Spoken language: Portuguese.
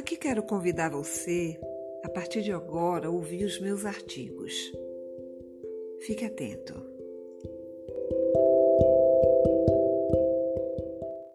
Aqui quero convidar você, a partir de agora, a ouvir os meus artigos. Fique atento.